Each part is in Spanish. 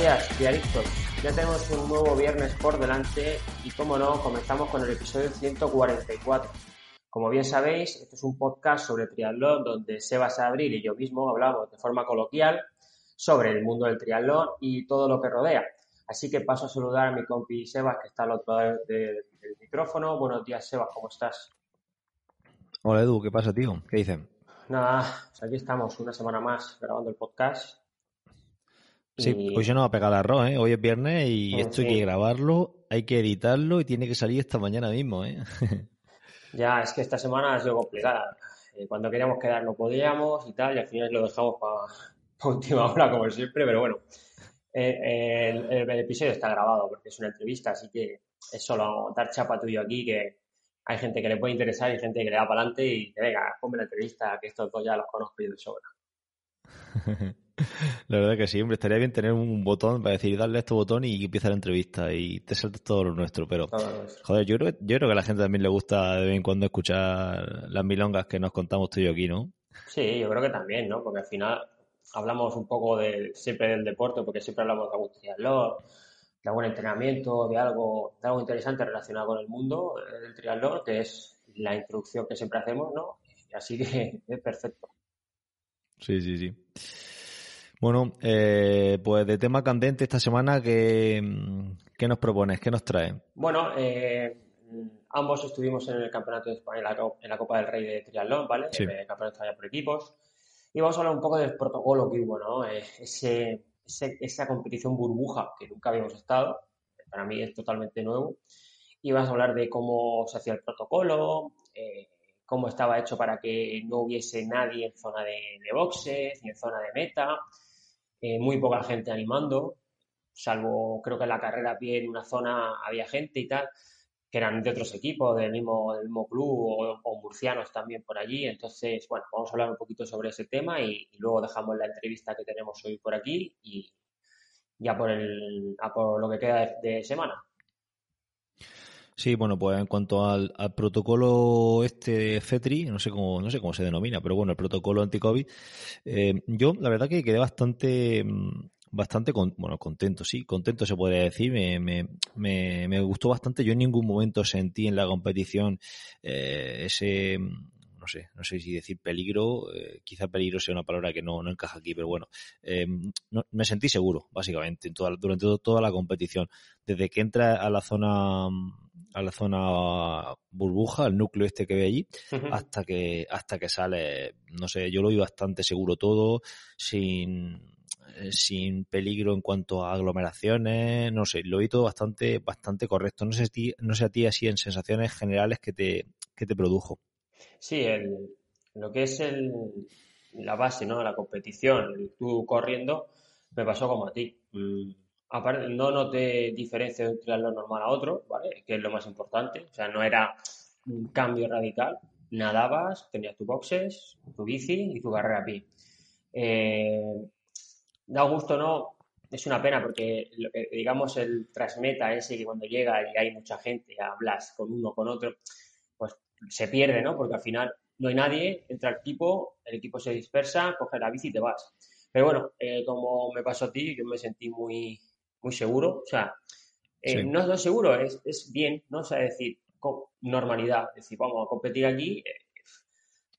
días, diaristas. Ya tenemos un nuevo viernes por delante y, como no, comenzamos con el episodio 144. Como bien sabéis, este es un podcast sobre triatlón donde Sebas Abril y yo mismo hablamos de forma coloquial sobre el mundo del triatlón y todo lo que rodea. Así que paso a saludar a mi compi Sebas, que está al otro lado del micrófono. Buenos días, Sebas, ¿cómo estás? Hola, Edu, ¿qué pasa, tío? ¿Qué dicen? Nada, pues aquí estamos, una semana más grabando el podcast. Sí, Y- hoy se nos va a pegar el arroz, ¿eh? Hoy es viernes y Mm, esto hay que grabarlo, hay que editarlo y tiene que salir esta mañana mismo, ¿eh? Ya, es que esta semana ha sido complicada. Eh, cuando queríamos quedar no podíamos y tal, y al final lo dejamos para última hora, como siempre, pero bueno. Eh, el, el- el episodio está grabado porque es una entrevista, así que es solo dar chapa tuyo aquí, que hay gente que le puede interesar y gente que le da para adelante y que venga, ponme la entrevista, que estos dos ya los conozco yo de sobra. La verdad que sí, hombre, estaría bien tener un botón para decir, darle a este botón y empieza la entrevista y te saltas todo lo nuestro, pero joder, yo creo, yo creo que a la gente también le gusta de vez en cuando escuchar las milongas que nos contamos tú y yo aquí, ¿no? Sí, yo creo que también, ¿no? Porque al final hablamos un poco de, siempre del deporte, porque siempre hablamos de algún triatlón, de algún entrenamiento, de algo, de algo interesante relacionado con el mundo eh, del triatlón, que es la introducción que siempre hacemos, ¿no? Así que es perfecto. Sí, sí, sí. Bueno, eh, pues de tema candente esta semana, ¿qué, qué nos propones? ¿Qué nos traes? Bueno, eh, ambos estuvimos en el Campeonato de España, en la, Co- en la Copa del Rey de Triatlón, ¿vale? Sí. El Campeonato de España por equipos. Y vamos a hablar un poco del protocolo que hubo, ¿no? Eh, ese, ese- esa competición burbuja que nunca habíamos estado, para mí es totalmente nuevo. Y vamos a hablar de cómo se hacía el protocolo, eh, cómo estaba hecho para que no hubiese nadie en zona de, de boxes ni en zona de meta, eh, muy poca gente animando, salvo creo que en la carrera a pie en una zona había gente y tal, que eran de otros equipos, del mismo, del mismo club o, murcianos también por allí. Entonces, bueno, vamos a hablar un poquito sobre ese tema y, luego dejamos la entrevista que tenemos hoy por aquí y ya por, el, a por lo que queda de semana. Sí, bueno, pues en cuanto al, al protocolo este FETRI, no sé cómo, no sé cómo se denomina, pero bueno, el protocolo anti-COVID, eh, yo la verdad que quedé bastante, mm, bastante con- bueno, contento, sí, contento se podría decir, me, me, me, me gustó bastante, yo en ningún momento sentí en la competición eh, ese, sé, no sé si decir peligro, eh, quizá peligro sea una palabra que no, no encaja aquí, pero bueno, eh, no- me sentí seguro, básicamente, en toda, durante toda la competición. Desde que entra a la zona, a la zona burbuja, el núcleo este que ve allí, hasta que, hasta que sale, no sé, yo lo vi bastante seguro todo, sin, eh, sin peligro en cuanto a aglomeraciones, no sé, lo vi todo bastante, bastante correcto. No sé, a ti- no sé a ti así en sensaciones generales que te, que te produjo. Sí, el, lo que es el, la base, ¿no? la competición, el tú corriendo, me pasó como a ti. Mm, aparte, no noté diferencia de un triatlón normal a otro, ¿vale? Que es lo más importante. O sea, no era un cambio radical. Nadabas, tenías tus boxes, tu bici y tu carrera a pie. Eh, da gusto, ¿no? Es una pena porque, digamos, el transmeta ese que cuando llega y hay mucha gente, hablas con uno, con otro, se pierde, ¿no? Porque al final no hay nadie, entra el equipo, el equipo se dispersa, coges la bici y te vas. Pero bueno, eh, como me pasó a ti, yo me sentí muy, muy seguro. O sea, eh, Sí. no, no es seguro, es, es bien, ¿no? O sea, decir, con normalidad, es decir, vamos a competir aquí eh,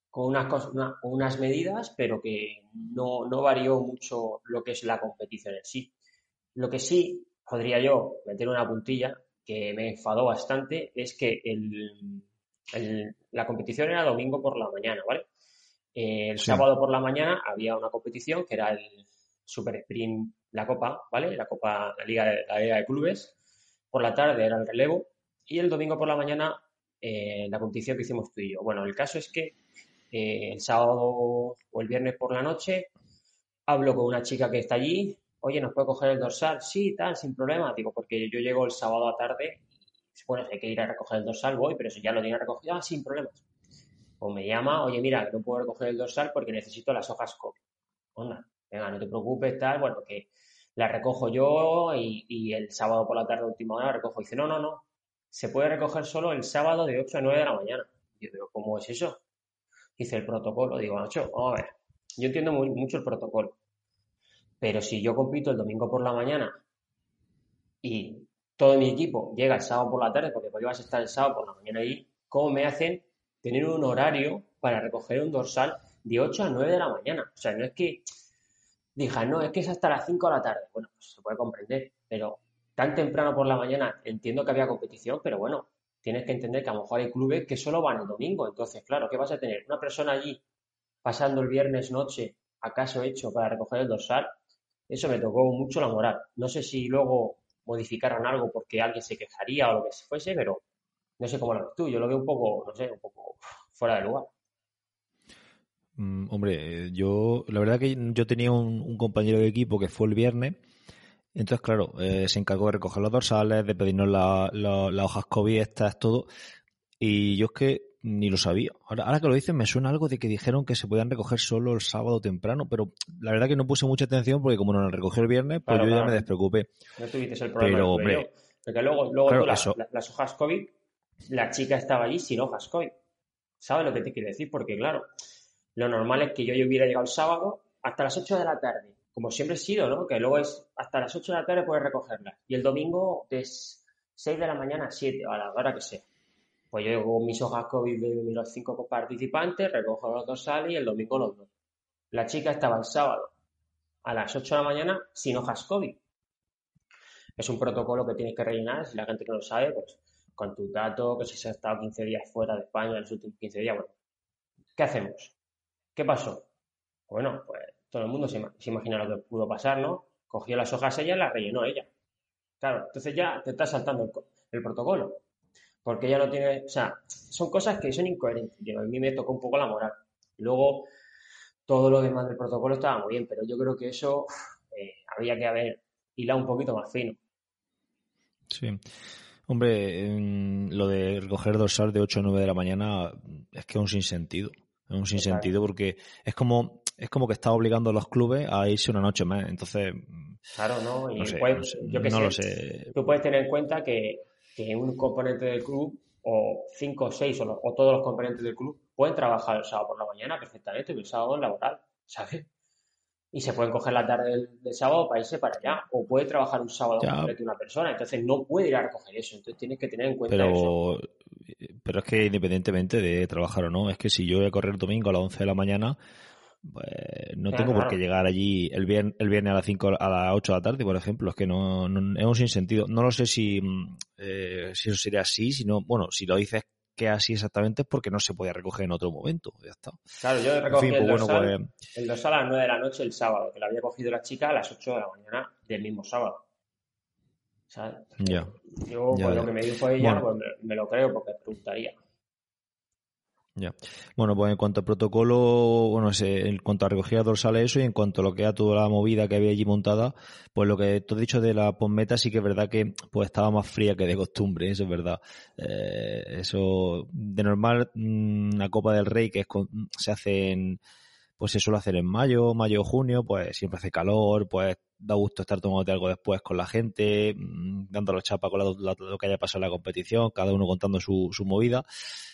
con unas, cos- una- con unas medidas, pero que no, no varió mucho lo que es la competición en sí. Lo que sí podría yo meter una puntilla que me enfadó bastante es que el, el- la competición era domingo por la mañana, ¿vale? Eh, el Sí. sábado por la mañana había una competición que era el Super Sprint, la Copa, ¿vale? La Copa, la Liga, de, la Liga de Clubes. Por la tarde era el relevo y el domingo por la mañana eh, la competición que hicimos tú y yo. Bueno, el caso es que eh, el sábado o el viernes por la noche hablo con una chica que está allí, oye, ¿nos puede coger el dorsal? Sí, tal, sin problema, digo, porque yo llego el sábado a tarde, bueno, si hay que ir a recoger el dorsal, voy, pero si ya lo tiene recogido, ah, sin problemas. O me llama, oye, mira, no puedo recoger el dorsal porque necesito las hojas COVID. Onda, venga, no te preocupes, tal, bueno, que la recojo yo y, el sábado por la tarde, última hora, recojo. Y dice, no, no, no, se puede recoger solo el sábado de 8 a 9 de la mañana. yo digo, ¿cómo es eso? Dice el protocolo. Digo, Nacho, vamos a ver. Yo entiendo mucho el protocolo. Pero si yo compito el domingo por la mañana y todo mi equipo llega el sábado por la tarde, porque ibas a estar el sábado por la mañana ahí, ¿cómo me hacen tener un horario para recoger un dorsal de 8 a 9 de la mañana? O sea, no es que dije, no, es que es hasta las 5 de la tarde. Bueno, pues se puede comprender, pero tan temprano por la mañana entiendo que había competición, pero bueno, tienes que entender que a lo mejor hay clubes que solo van el domingo. Entonces, claro, ¿qué vas a tener? Una persona allí pasando el viernes noche, acaso hecho para recoger el dorsal, eso me tocó mucho la moral. No sé si luego modificaron algo porque alguien se quejaría o lo que fuese, pero no sé cómo lo ves tú. Yo lo veo un poco, no sé, un poco fuera de lugar. Mm, hombre, yo, la verdad que yo tenía un, compañero de equipo que fue el viernes. Entonces, claro, eh, se encargó de recoger los dorsales, de pedirnos las hojas COVID, estas, todo. Y yo es que ni lo sabía. Ahora, ahora que lo dicen, me suena algo de que dijeron que se podían recoger solo el sábado temprano, pero la verdad que no puse mucha atención porque como no lo recogió el viernes, pues yo ya me despreocupé. No tuviste el problema. Pero, hombre, porque luego, luego las, hojas COVID, la chica estaba allí sin hojas COVID. ¿Sabes lo que te quiero decir? Porque claro, lo normal es que yo, yo hubiera llegado el sábado hasta las 8 de la tarde, como siempre he sido, ¿no? Que luego es hasta las 8 de la tarde puedes recogerlas. Y el domingo es 6 de la mañana a 7, a la hora que sea. Pues yo con mis hojas COVID de los cinco participantes, recojo los dos sales y el domingo los dos. La chica estaba el sábado a las 8 de la mañana sin hojas COVID. Es un protocolo que tienes que rellenar, si la gente no lo sabe, pues con tu dato, que si se ha estado 15 días fuera de España en los últimos 15 días, bueno, ¿qué hacemos? ¿Qué pasó? Bueno, pues todo el mundo se, imagina lo que pudo pasar, ¿no? Cogió las hojas ella y las rellenó ella. Claro, entonces ya te está saltando el protocolo porque ella no tiene, o sea, son cosas que son incoherentes, que a mí me tocó un poco la moral. luego, todo lo demás del protocolo estaba muy bien, pero yo creo que eso eh, había que haber hilado un poquito más fino. Sí. Hombre, lo de recoger dorsal de 8 a 9 de la mañana es que es un sinsentido. Es un sinsentido porque es como es como que está obligando a los clubes a irse una noche más. Entonces. Claro, ¿no? Y yo que sé, sé. Tú puedes tener en cuenta que que un componente del club o cinco o seis o, todos los componentes del club pueden trabajar el sábado por la mañana perfectamente, el sábado es laboral, ¿sabes? Y se pueden coger la tarde del, sábado para irse para allá. O puede trabajar un sábado completo una persona. Entonces no puede ir a recoger eso. Entonces tienes que tener en cuenta pero, eso. Pero es que independientemente de trabajar o no, es que si yo voy a correr el domingo a las 11 de la mañana, pues no tengo por qué llegar allí el viernes, el viernes a las 5 a las 8 de la tarde, por ejemplo. Es que no, no es un sinsentido. No lo sé si, mm, eh, si eso sería así, sino, bueno, si lo dices que así exactamente es porque no se podía recoger en otro momento. Ya está. Claro, yo recogí el, pues dorsal, pues... el dorsal a las 9 de la noche el sábado, que lo había cogido la chica a las 8 de la mañana del mismo sábado. ¿Sabes? Ya. Yo, ya, lo que me dijo ella, pues me, lo creo porque preguntaría. Ya. Bueno, pues en cuanto al protocolo, bueno, en cuanto a recogida dorsal eso y en cuanto a lo que era toda la movida que había allí montada, pues lo que tú has dicho de la posmeta sí que es verdad que pues estaba más fría que de costumbre, eso es verdad. Eh, eso, de normal, mm, la Copa del Rey que es se hace en, pues se suele hacer en mayo, mayo, junio, pues siempre hace calor, pues da gusto estar tomándote algo después con la gente, mm, dando la chapa con lo que haya pasado en la competición, cada uno contando su, su movida.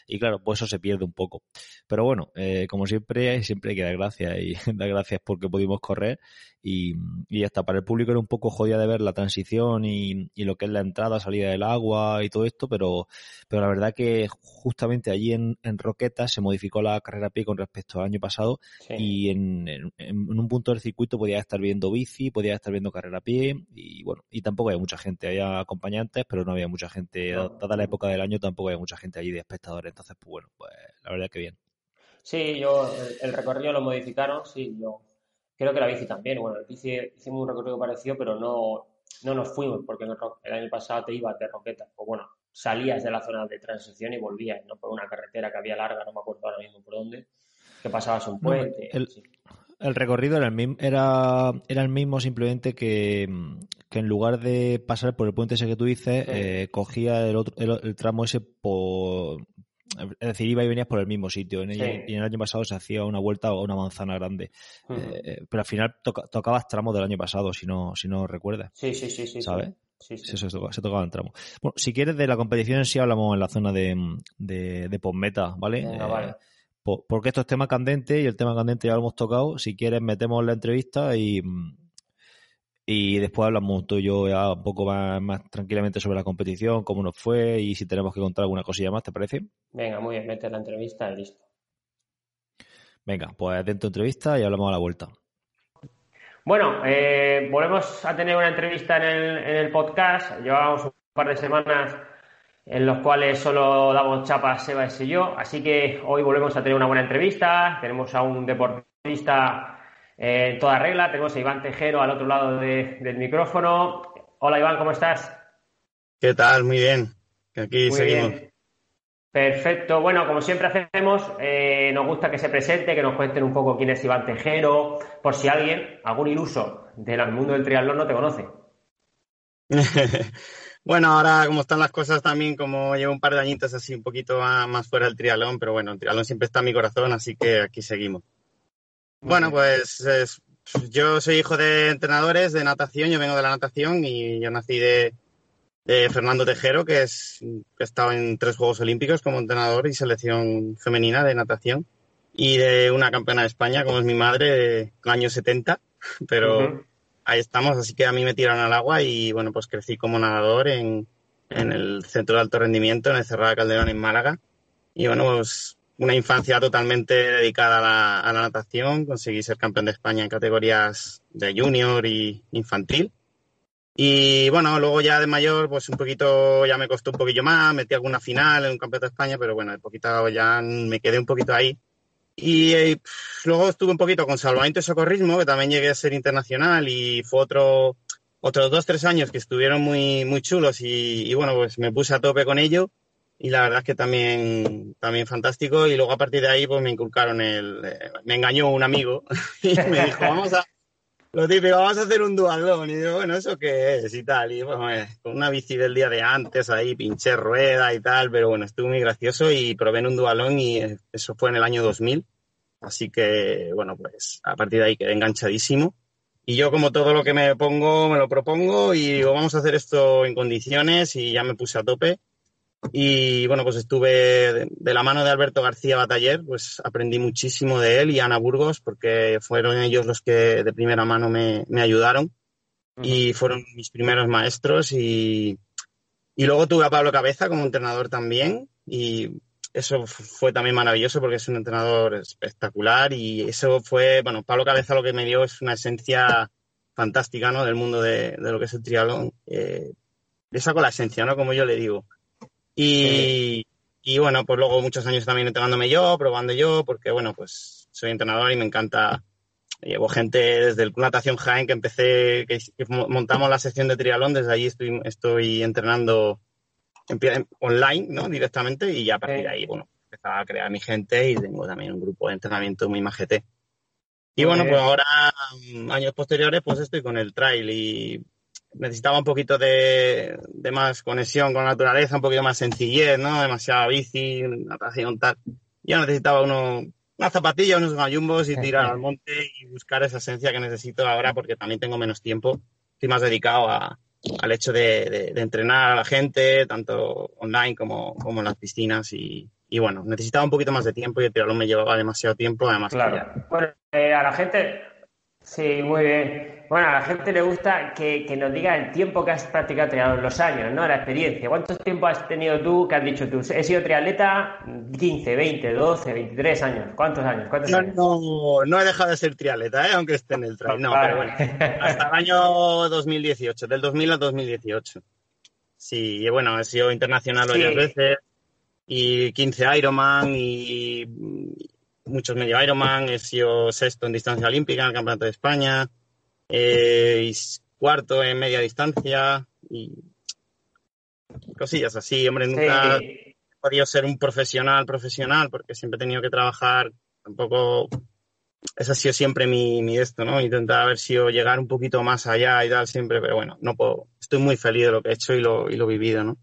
Y claro, pues eso se pierde un poco. Pero bueno, eh, como siempre, siempre hay que dar gracias y dar gracias porque pudimos correr. Y, y hasta para el público era un poco jodida de ver la transición y, y, lo que es la entrada, salida del agua y todo esto, pero, pero la verdad que justamente allí en, en Roqueta se modificó la carrera a pie con respecto al año pasado y en, en, un punto del circuito podía estar viendo bici, podía estar viendo carrera a pie y bueno, y tampoco había mucha gente, había acompañantes, pero no había mucha gente, dada la época del año tampoco había mucha gente allí de espectadores entonces, pues bueno, pues la verdad que bien. Sí, yo el, recorrido lo modificaron, sí, yo creo que la bici también. Bueno, la bici hicimos un recorrido parecido, pero no, no nos fuimos porque el año pasado te ibas de roqueta. O bueno, salías de la zona de transición y volvías, ¿no? Por una carretera que había larga, no me acuerdo ahora mismo por dónde, que pasabas un puente. el, recorrido era el mismo, era, era el mismo simplemente que, que, en lugar de pasar por el puente ese que tú dices, eh, cogía el, otro, el, tramo ese por, es decir, iba y venías por el mismo sitio. Y en el año pasado se hacía una vuelta a una manzana grande. Eh, pero al final tocabas tramos del año pasado, si no, si no recuerdas. Sí, sí, sí, sí. ¿Sabes? Sí, sí. se, tocaba, en tramo. Bueno, si quieres, de la competición en sí hablamos en la zona de, de, de postmeta, ¿vale? Eh, porque esto es tema candente y el tema candente ya lo hemos tocado. Si quieres, metemos la entrevista y, y después hablamos tú y yo ya un poco más, tranquilamente sobre la competición, cómo nos fue y si tenemos que contar alguna cosilla más, ¿te parece? Venga, muy bien, mete la entrevista y listo. Venga, pues dentro de entrevista y hablamos a la vuelta. Bueno, eh, volvemos a tener una entrevista en el, en el podcast. Llevamos un par de semanas en los cuales solo damos chapas Sebas y yo, así que hoy volvemos a tener una buena entrevista. Tenemos a un deportista eh, en toda regla, tenemos a Iván Tejero al otro lado del micrófono. Hola Iván, ¿cómo estás? ¿Qué tal? Muy bien. Aquí seguimos. Perfecto. Bueno, como siempre hacemos, eh, nos gusta que se presente, que nos cuenten un poco quién es Iván Tejero, por si alguien, algún iluso del mundo del triatlón no te conoce. bueno, ahora como están las cosas también, como llevo un par de añitos así un poquito más, fuera del triatlón, pero bueno, el triatlón siempre está en mi corazón, así que aquí seguimos. Bueno, pues yo soy hijo de entrenadores de natación, yo vengo de la natación y yo nací de, de Fernando Tejero, que es que estado en tres Juegos Olímpicos como entrenador y selección femenina de natación, y de una campeona de España, como es mi madre, de años 70, pero ahí estamos, así que a mí me tiraron al agua y bueno, pues crecí como nadador en, en el Centro de Alto Rendimiento, en el Cerrada Calderón, en Málaga, y bueno, pues una infancia totalmente dedicada a la, a la natación, conseguí ser campeón de España en categorías de junior y infantil, y bueno, luego ya de mayor, pues un poquito, ya me costó un poquillo más, metí alguna final en un campeonato de España, pero bueno, de poquito ya me quedé un poquito ahí. Y, eh, luego estuve un poquito con salvamento y socorrismo, que también llegué a ser internacional y fue otro, otros dos, tres años que estuvieron muy, muy chulos y, bueno, pues me puse a tope con ello y la verdad es que también, también fantástico y luego a partir de ahí pues me inculcaron el, eh, me engañó un amigo y me dijo, vamos a, lo típico, vamos a hacer un dualón. Y digo, bueno, ¿eso qué es? Y tal. Y bueno, eh, con una bici del día de antes ahí, pinché rueda y tal, pero bueno, estuvo muy gracioso y probé en un dualón y eh, eso fue en el año 2000. Así que, bueno, pues a partir de ahí quedé enganchadísimo. Y yo, como todo lo que me pongo, me lo propongo y digo, vamos a hacer esto en condiciones y ya me puse a tope. Y bueno, pues estuve de, la mano de Alberto García Bataller, pues aprendí muchísimo de él y Ana Burgos, porque fueron ellos los que de primera mano me, ayudaron y fueron mis primeros maestros. Y, y luego tuve a Pablo Cabeza como entrenador también y eso fue también maravilloso porque es un entrenador espectacular y eso fue, bueno, Pablo Cabeza lo que me dio es una esencia fantástica, ¿no? Del mundo de, lo que es el triatlón. Eh, le saco la esencia, ¿no? Como yo le digo. Y, y bueno, pues luego muchos años también entrenándome yo, probando yo, porque bueno, pues soy entrenador y me encanta. Llevo gente desde el Natación Jaén que empecé, que, montamos la sección de triatlón, desde allí estoy, estoy entrenando online, ¿no? Directamente y ya a partir de ahí, bueno, empezaba a crear mi gente y tengo también un grupo de entrenamiento muy majete. Y bueno, pues ahora, años posteriores, pues estoy con el trail y necesitaba un poquito de, más conexión con la naturaleza, un poquito más sencillez, ¿no? Demasiada bici, natación, tal. Yo necesitaba uno, una zapatilla, unos gallumbos y tirar al monte y buscar esa esencia que necesito ahora porque también tengo menos tiempo. Estoy más dedicado al hecho de, entrenar a la gente, tanto online como, como en las piscinas y, bueno, necesitaba un poquito más de tiempo y el tirarlo me llevaba demasiado tiempo, además. Claro. Bueno, eh, a la gente Sí, muy bien. Bueno, a la gente le gusta que, nos diga el tiempo que has practicado triatlón, los años, ¿no? La experiencia. ¿Cuánto tiempo has tenido tú que has dicho tú? He sido triatleta 15, 20, 12, 23 años. ¿Cuántos años? ¿Cuántos no, años? No, no he dejado de ser triatleta, ¿eh? aunque esté en el trail. No, pero bueno. Hasta el año 2018, del 2000 al 2018. Sí, y bueno, he sido internacional varias veces y 15 Ironman y muchos medio Ironman, he sido sexto en distancia olímpica en el Campeonato de España, eh, y cuarto en media distancia y cosillas así. Hombre, nunca he podido ser un profesional profesional porque siempre he tenido que trabajar. Tampoco ese ha sido siempre mi, mi esto, ¿no? Intentar haber sido llegar un poquito más allá y tal siempre, pero bueno, no puedo. Estoy muy feliz de lo que he hecho y lo, y lo vivido, ¿no?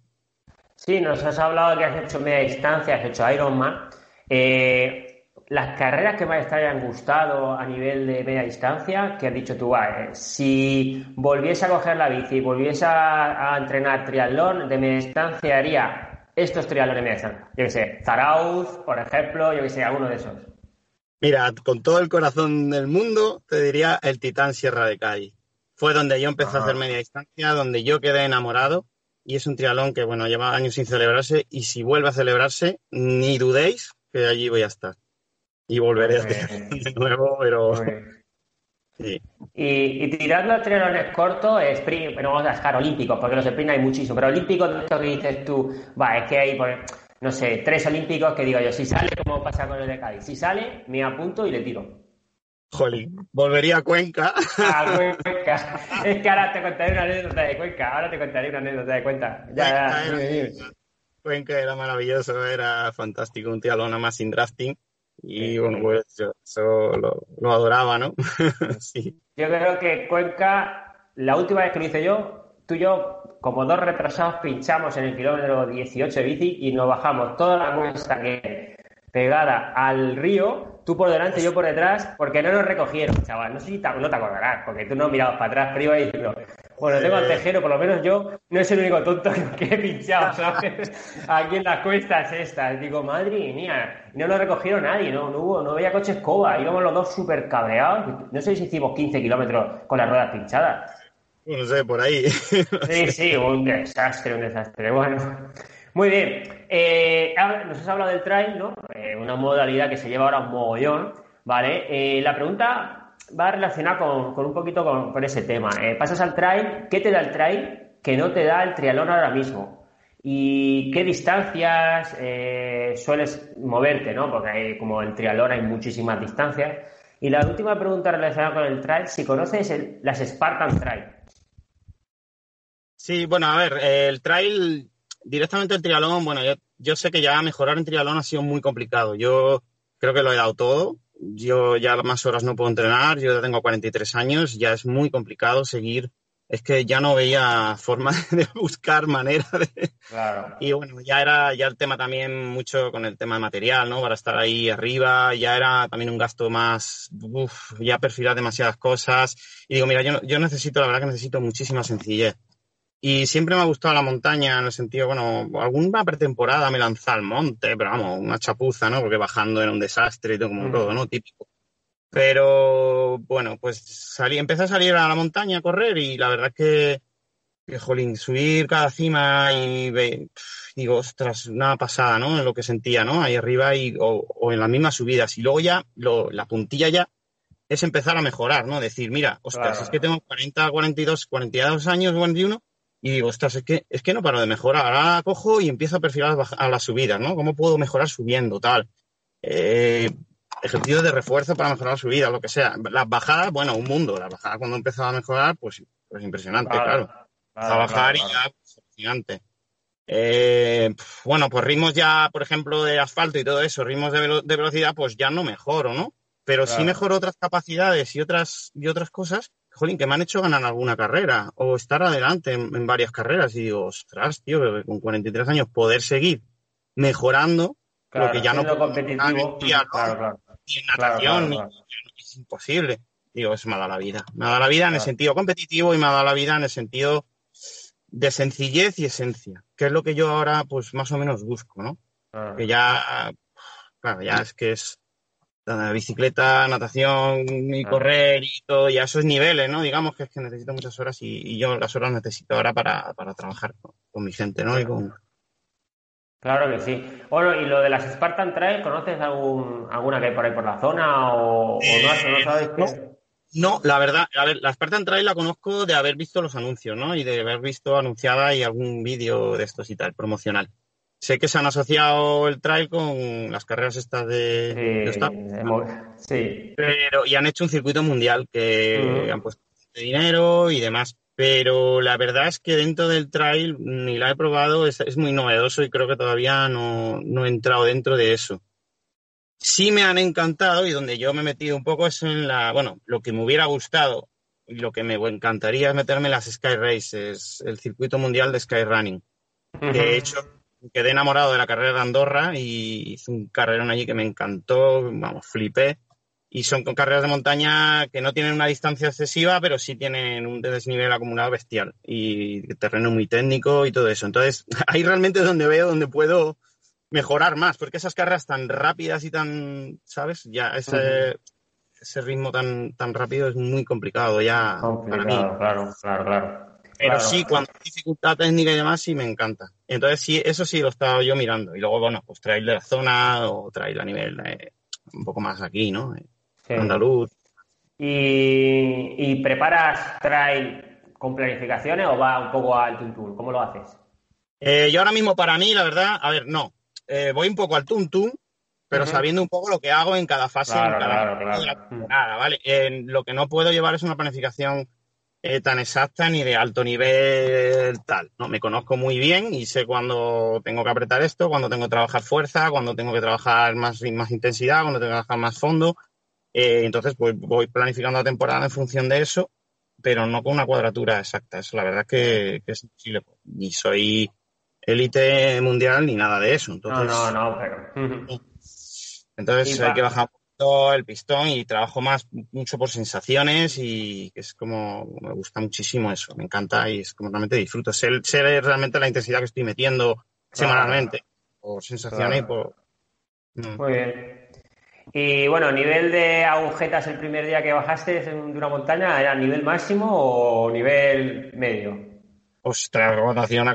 Sí, nos has hablado de que has hecho media distancia, has hecho Ironman. Eh, las carreras que más te hayan gustado a nivel de media distancia, que has dicho tú, eh, si volviese a coger la bici, volviese a, entrenar triatlón de media distancia, haría estos triatlones de media distancia. Yo que sé, Zarauz, por ejemplo, yo que sé, alguno de esos. Mira, con todo el corazón del mundo, te diría el Titán Sierra de Cádiz. Fue donde yo empecé a hacer media distancia, donde yo quedé enamorado. Y es un triatlón que, bueno, lleva años sin celebrarse. Y si vuelve a celebrarse, ni dudéis que allí voy a estar y volveré a hacer de nuevo, pero... Sí. Y, y, tirando a cortos, sprint, no vamos a dejar olímpicos, porque los sprint hay muchísimos, pero olímpicos de esto que dices tú, va, es que hay, no sé, tres olímpicos que digo yo, si sale, como pasa con el de Cádiz, si sale, me apunto y le tiro. Jolín, volvería a Cuenca. A Cuenca. Es que ahora te contaré una anécdota de Cuenca, ahora te contaré una anécdota de Cuenca. Ya, Cuenca, era, Cuenca era maravilloso, era fantástico, un triatlón más sin drafting y bueno, pues yo eso lo, adoraba, ¿no? sí. Yo creo que Cuenca, la última vez que lo hice yo, tú y yo, como dos retrasados, pinchamos en el kilómetro 18 de bici y nos bajamos toda la cuesta que pegada al río, tú por delante y yo por detrás, porque no nos recogieron, chaval. No sé si te, no te acordarás, porque tú no mirabas para atrás, pero iba diciendo, bueno, tengo al tejero, por lo menos yo no es el único tonto que he pinchado, ¿sabes? Aquí en las cuestas estas. Digo, madre mía, no lo recogieron nadie, no, no hubo, no había coche escoba, íbamos los dos súper cabreados. No sé si hicimos 15 kilómetros con las ruedas pinchadas. No sé, por ahí. Sí, sí, un desastre, un desastre. Bueno, muy bien. Eh, nos has hablado del trail, ¿no? Eh, una modalidad que se lleva ahora un mogollón, ¿vale? Eh, la pregunta va relacionada con, con un poquito con, ese tema. pasas al trail, ¿qué te da el trail que no te da el triatlón ahora mismo? ¿Y qué distancias sueles moverte, no? Porque hay, como el triatlón hay muchísimas distancias. Y la última pregunta relacionada con el trail, si conoces las Spartan Trail. Sí, bueno, a ver, el trail directamente el triatlón, bueno, yo, sé que ya mejorar en triatlón ha sido muy complicado. Yo creo que lo he dado todo. Yo ya más horas no puedo entrenar, yo ya tengo 43 años, ya es muy complicado seguir. Es que ya no veía forma de buscar manera de. Claro. Y bueno, ya era ya el tema también mucho con el tema de material, ¿no? Para estar ahí arriba, ya era también un gasto más. Uf, ya perfilar demasiadas cosas. Y digo, mira, yo, yo necesito, la verdad que necesito muchísima sencillez. Y siempre me ha gustado la montaña en el sentido, bueno, alguna pretemporada me lanzé al monte, pero vamos, una chapuza, ¿no? Porque bajando era un desastre y todo como mm. todo, ¿no? Típico. Pero bueno, pues salí, empecé a salir a la montaña a correr y la verdad que, que jolín, subir cada cima y digo, ostras, una pasada, ¿no? En lo que sentía, ¿no? Ahí arriba y, o, en las mismas subidas. Y luego ya, lo, la puntilla ya es empezar a mejorar, ¿no? Decir, mira, ostras, es que tengo 40, 42, 42 años, 41 y digo, ostras, es que, es que no paro de mejorar. Ahora cojo y empiezo a perfilar a las subidas, ¿no? ¿Cómo puedo mejorar subiendo, tal? Eh, ejercicios de refuerzo para mejorar la subida, lo que sea. Las bajadas, bueno, un mundo. Las bajadas cuando empezaba a mejorar, pues, pues impresionante, claro. a bajar y ya, pues, eh, bueno, pues ritmos ya, por ejemplo, de asfalto y todo eso, ritmos de, velocidad, pues ya no mejoro, ¿no? Pero sí mejoro otras capacidades y otras, y otras cosas jolín, que me han hecho ganar alguna carrera o estar adelante en, varias carreras. Y digo, ostras, tío, con 43 años poder seguir mejorando lo que ya no puedo competitivo. Claro, claro. Y en natación es imposible. Digo, eso me ha dado la vida. Me ha dado la vida en el sentido competitivo y me ha dado la vida en el sentido de sencillez y esencia, que es lo que yo ahora, pues, más o menos busco, ¿no? Que ya, claro, ya es que es bicicleta, natación y correr y todo, y a esos niveles, ¿no? Digamos que es que necesito muchas horas y, yo las horas necesito ahora para, trabajar con, mi gente, ¿no? Y con... Claro que sí. Bueno, y lo de las Spartan Trail, ¿conoces algún, alguna que hay por ahí por la zona o, no, sabes qué? No, la verdad, a ver, la Spartan Trail la conozco de haber visto los anuncios, ¿no? Y de haber visto anunciada y algún vídeo de estos y tal, promocional. Sé que se han asociado el trail con las carreras estas de, sí, Pero, y han hecho un circuito mundial que han puesto dinero y demás. Pero la verdad es que dentro del trail ni la he probado, es, es muy novedoso y creo que todavía no, no he entrado dentro de eso. Sí me han encantado y donde yo me he metido un poco es en la, bueno, lo que me hubiera gustado y lo que me encantaría es meterme en las Sky Races, el circuito mundial de Sky Running. De hecho, quedé enamorado de la carrera de Andorra y hice un carrerón allí que me encantó, vamos, flipé. Y son carreras de montaña que no tienen una distancia excesiva, pero sí tienen un desnivel acumulado bestial y terreno muy técnico y todo eso. Entonces, ahí realmente es donde veo, donde puedo mejorar más, porque esas carreras tan rápidas y tan, ¿sabes? Ya ese, ese ritmo tan, tan rápido es muy complicado ya para mí. Claro, claro, claro. Pero sí, cuando hay dificultad técnica y demás, sí me encanta. Entonces, sí, eso sí lo he estado yo mirando. Y luego, bueno, pues trail de la zona o trail a nivel un poco más aquí, ¿no? Andaluz. ¿Y, ¿Y, preparas trail con planificaciones o va un poco al tour? ¿Cómo lo haces? Eh, yo ahora mismo, para mí, la verdad, a ver, no. Eh, voy un poco al tum pero sabiendo un poco lo que hago en cada fase en cada claro, ¿vale? lo que no puedo llevar es una planificación eh, tan exacta ni de alto nivel tal. No, me conozco muy bien y sé cuándo tengo que apretar esto, cuando tengo que trabajar fuerza, cuando tengo que trabajar más, más intensidad, cuando tengo que trabajar más fondo. Eh, entonces, pues voy planificando la temporada en función de eso, pero no con una cuadratura exacta. Eso la verdad que, que es imposible. Ni soy élite mundial ni nada de eso. Entonces, no, no, no, pero... Entonces hay que bajar el pistón y trabajo más mucho por sensaciones y es como me gusta muchísimo eso, me encanta y es como realmente disfruto. Sé, realmente la intensidad que estoy metiendo semanalmente por sensaciones y por... Mm. Muy bien. Y bueno, nivel de agujetas el primer día que bajaste de una montaña, ¿era nivel máximo o nivel medio? Ostras, cuando hacía una,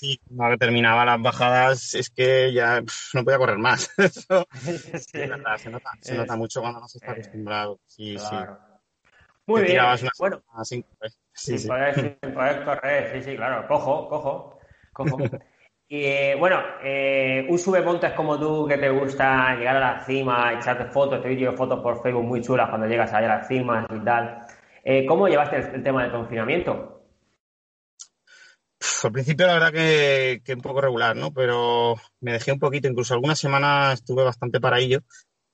y cuando terminaba las bajadas, es que ya no podía correr más. se, nota, mucho cuando no se está acostumbrado. Sí, sí. Muy bien. bueno, sí, sí. sí. Poder, correr, sí, sí, claro. Cojo, cojo, cojo. Y eh, bueno, eh, un sube montes como tú que te gusta llegar a la cima, echarte fotos, te vídeo fotos por Facebook muy chulas cuando llegas allá a las cimas y tal. Eh, ¿Cómo llevaste el, tema del confinamiento? al principio la verdad que, un poco regular, ¿no? Pero me dejé un poquito, incluso algunas semanas estuve bastante para ello,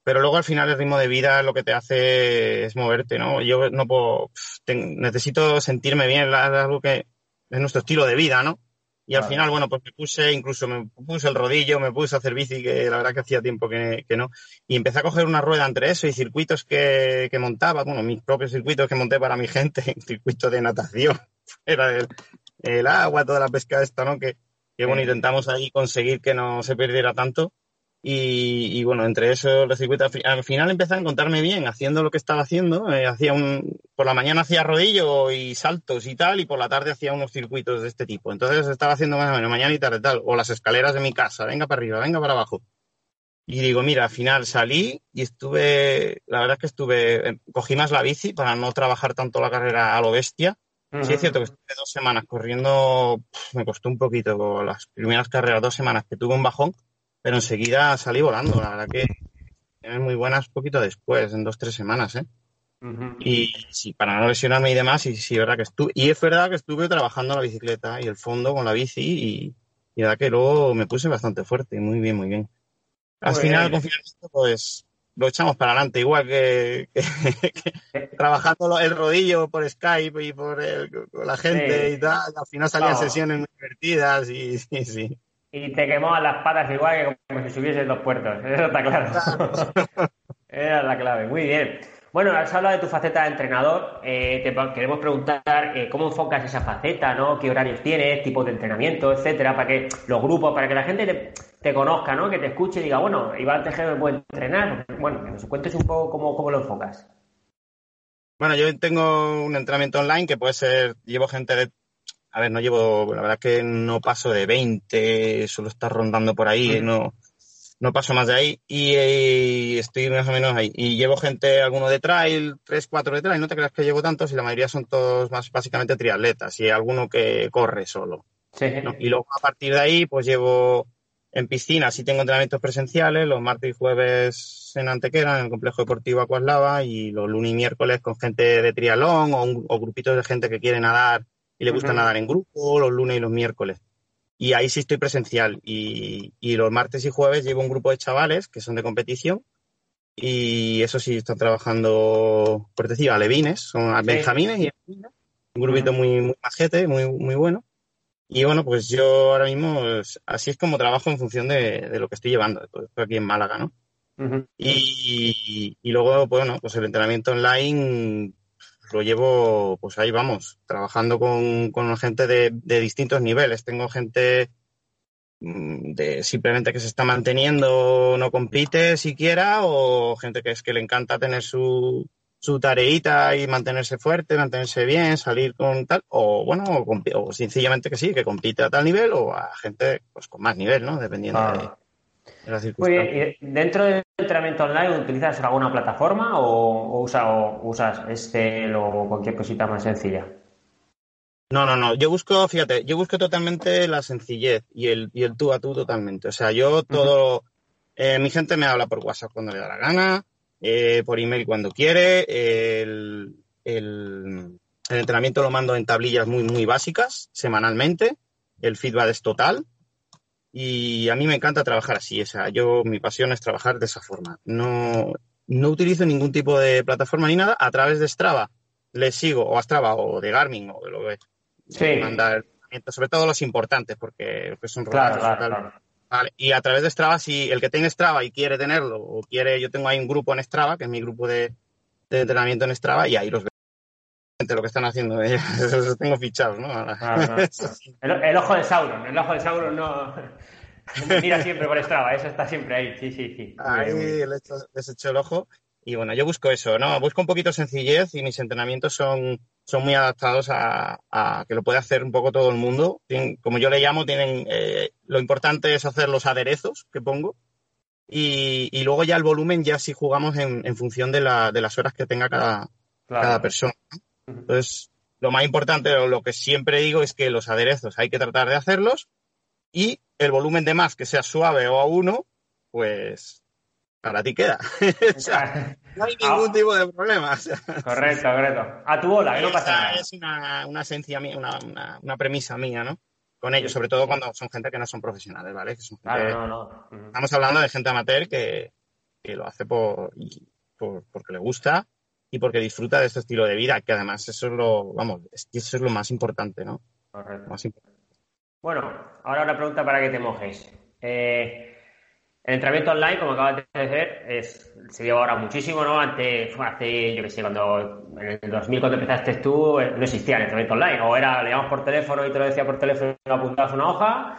pero luego al final el ritmo de vida lo que te hace es moverte, ¿no? Yo no puedo, necesito sentirme bien, es algo que es nuestro estilo de vida, ¿no? Y al final, bueno, pues me puse, incluso me puse el rodillo, me puse a hacer bici, que la verdad que hacía tiempo que, no. Y empecé a coger una rueda entre eso y circuitos que, montaba, bueno, mis propios circuitos que monté para mi gente, circuito de natación, era el, el agua, toda la pesca esta, ¿no? Que, que bueno, intentamos ahí conseguir que no se perdiera tanto. Y, bueno, entre eso los circuitos, al final empecé a encontrarme bien haciendo lo que estaba haciendo. Eh, hacía un, por la mañana hacía rodillo y saltos y tal, y por la tarde hacía unos circuitos de este tipo. Entonces estaba haciendo más o menos mañana y tarde tal, o las escaleras de mi casa, venga para arriba, venga para abajo. Y digo, mira, al final salí y estuve, la verdad es que estuve, eh, cogí más la bici para no trabajar tanto la carrera a lo bestia. Sí, es cierto que estuve dos semanas corriendo, me costó un poquito las primeras carreras, dos semanas que tuve un bajón pero enseguida salí volando. La verdad que es muy buenas poquito después, en dos, tres semanas, ¿eh? Y sí, para no lesionarme y demás, y sí, verdad que estuve, y es verdad que estuve trabajando la bicicleta y el fondo con la bici y, y verdad que luego me puse bastante fuerte, muy bien, muy bien. Al final, con confinamiento, pues lo echamos para adelante, igual que, trabajando el rodillo por Skype y por la gente y tal, al final salían sesiones muy divertidas y sí, sí. Y te quemaban las patas igual que como si subieses dos puertos. Eso está claro. Era la clave. Muy bien. Bueno, has hablado de tu faceta de entrenador. Eh, te queremos preguntar eh, cómo enfocas esa faceta, ¿no? ¿Qué horarios tienes, tipos de entrenamiento, etcétera? Para que los grupos, para que la gente te, conozca, ¿no? Que te escuche y diga, bueno, Iván Tejero me puede entrenar. Bueno, que nos cuentes un poco cómo, cómo lo enfocas. Bueno, yo tengo un entrenamiento online que puede ser, llevo gente de a ver, no llevo, la verdad que no paso de 20, solo está rondando por ahí, no, no paso más de ahí y, estoy más o menos ahí. Y llevo gente, alguno de trail, 3, 4 de trail, no te creas que llevo tantos y la mayoría son todos más básicamente triatletas y alguno que corre solo. Sí. Y luego a partir de ahí, pues llevo en piscina, sí tengo entrenamientos presenciales, los martes y jueves en Antequera, en el complejo deportivo Acuaslava, y los lunes y miércoles con gente de triatlón o, grupitos de gente que quiere nadar y le gusta nadar en grupo, los lunes y los miércoles. Y ahí sí estoy presencial. Y, y los martes y jueves llevo un grupo de chavales que son de competición y eso sí, están trabajando, por decir, alevines, son benjamines y un grupito muy, muy majete, muy, muy bueno. Y bueno, pues yo ahora mismo, así es como trabajo en función de, lo que estoy llevando, estoy aquí en Málaga, ¿no? y, y, luego, bueno, pues el entrenamiento online lo llevo, pues ahí vamos, trabajando con, con gente de, de distintos niveles. Tengo gente Mm, de simplemente que se está manteniendo, no compite siquiera, o gente que es que le encanta tener su, su tareita y mantenerse fuerte, mantenerse bien, salir con tal, o bueno, o, sencillamente que sí, que compite a tal nivel, o a gente pues con más nivel, ¿no? Dependiendo de, de, las circunstancias. dentro del entrenamiento online, ¿utilizas alguna plataforma o, usa, o usas Excel o cualquier cosita más sencilla? No, no, no. Yo busco, fíjate, yo busco totalmente la sencillez y el, y el tú a tú totalmente. O sea, yo todo, eh, mi gente me habla por WhatsApp cuando le da la gana, eh, por email cuando quiere, el, el, el, entrenamiento lo mando en tablillas muy, muy básicas, semanalmente, el feedback es total y a mí me encanta trabajar así. O sea, yo, mi pasión es trabajar de esa forma. No, no utilizo ningún tipo de plataforma ni nada. A través de Strava le sigo, o a Strava, o de Garmin, o de lo que sí. mandar sobre todo los importantes, porque, son claro, claro, Y a través de Strava, si el que tiene Strava y quiere tenerlo, o quiere, yo tengo ahí un grupo en Strava, que es mi grupo de, entrenamiento en Strava, y ahí los veo lo que están haciendo, los tengo fichados, ¿no? el, ojo de Sauron, el ojo de Sauron no mira siempre por Strava, eso está siempre ahí, sí, sí, sí. Ahí les he hecho el ojo. Y bueno, yo busco eso, ¿no? Busco un poquito de sencillez y mis entrenamientos son, son muy adaptados a, que lo puede hacer un poco todo el mundo. como yo le llamo, tienen eh, lo importante es hacer los aderezos que pongo y, y luego ya el volumen ya si jugamos en, en función de, la, de, las horas que tenga cada, cada persona. Entonces, lo más importante o lo que siempre digo es que los aderezos hay que tratar de hacerlos y el volumen de más que sea suave o a uno, pues para ti queda. no hay ningún ah. tipo de problema. correcto, correcto. A tu bola, que no pasa nada. Es una, una esencia mía, una, una, premisa mía, ¿no? Con ellos, sobre todo cuando son gente que no son profesionales, ¿vale? Que son no, no. Estamos hablando de gente amateur que, que lo hace por, por, porque le gusta y porque disfruta de este estilo de vida, que además eso es lo, vamos, eso es lo más importante, ¿no? Correcto. Más importante. Bueno, ahora una pregunta para que te mojes. Eh, el entrenamiento online, como acabas de decir, es, se lleva ahora muchísimo, ¿no? Antes, hace, yo qué sé, cuando en el 2000 cuando empezaste tú, eh, no existía el entrenamiento online. O era, le llamamos por teléfono y te lo decía por teléfono y apuntabas una hoja,